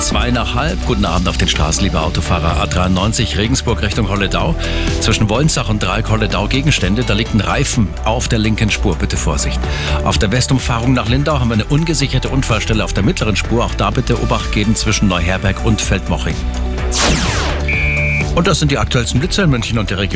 Zwei nach halb. Guten Abend auf den Straßen, liebe Autofahrer. A93 Regensburg Richtung Holledau. Zwischen Wollensach und Dreieck Holledau Gegenstände. Da liegt ein Reifen auf der linken Spur. Bitte Vorsicht. Auf der Westumfahrung nach Lindau haben wir eine ungesicherte Unfallstelle auf der mittleren Spur. Auch da bitte Obacht geben zwischen Neuherberg und Feldmoching. Und das sind die aktuellsten Blitze in München und der Region.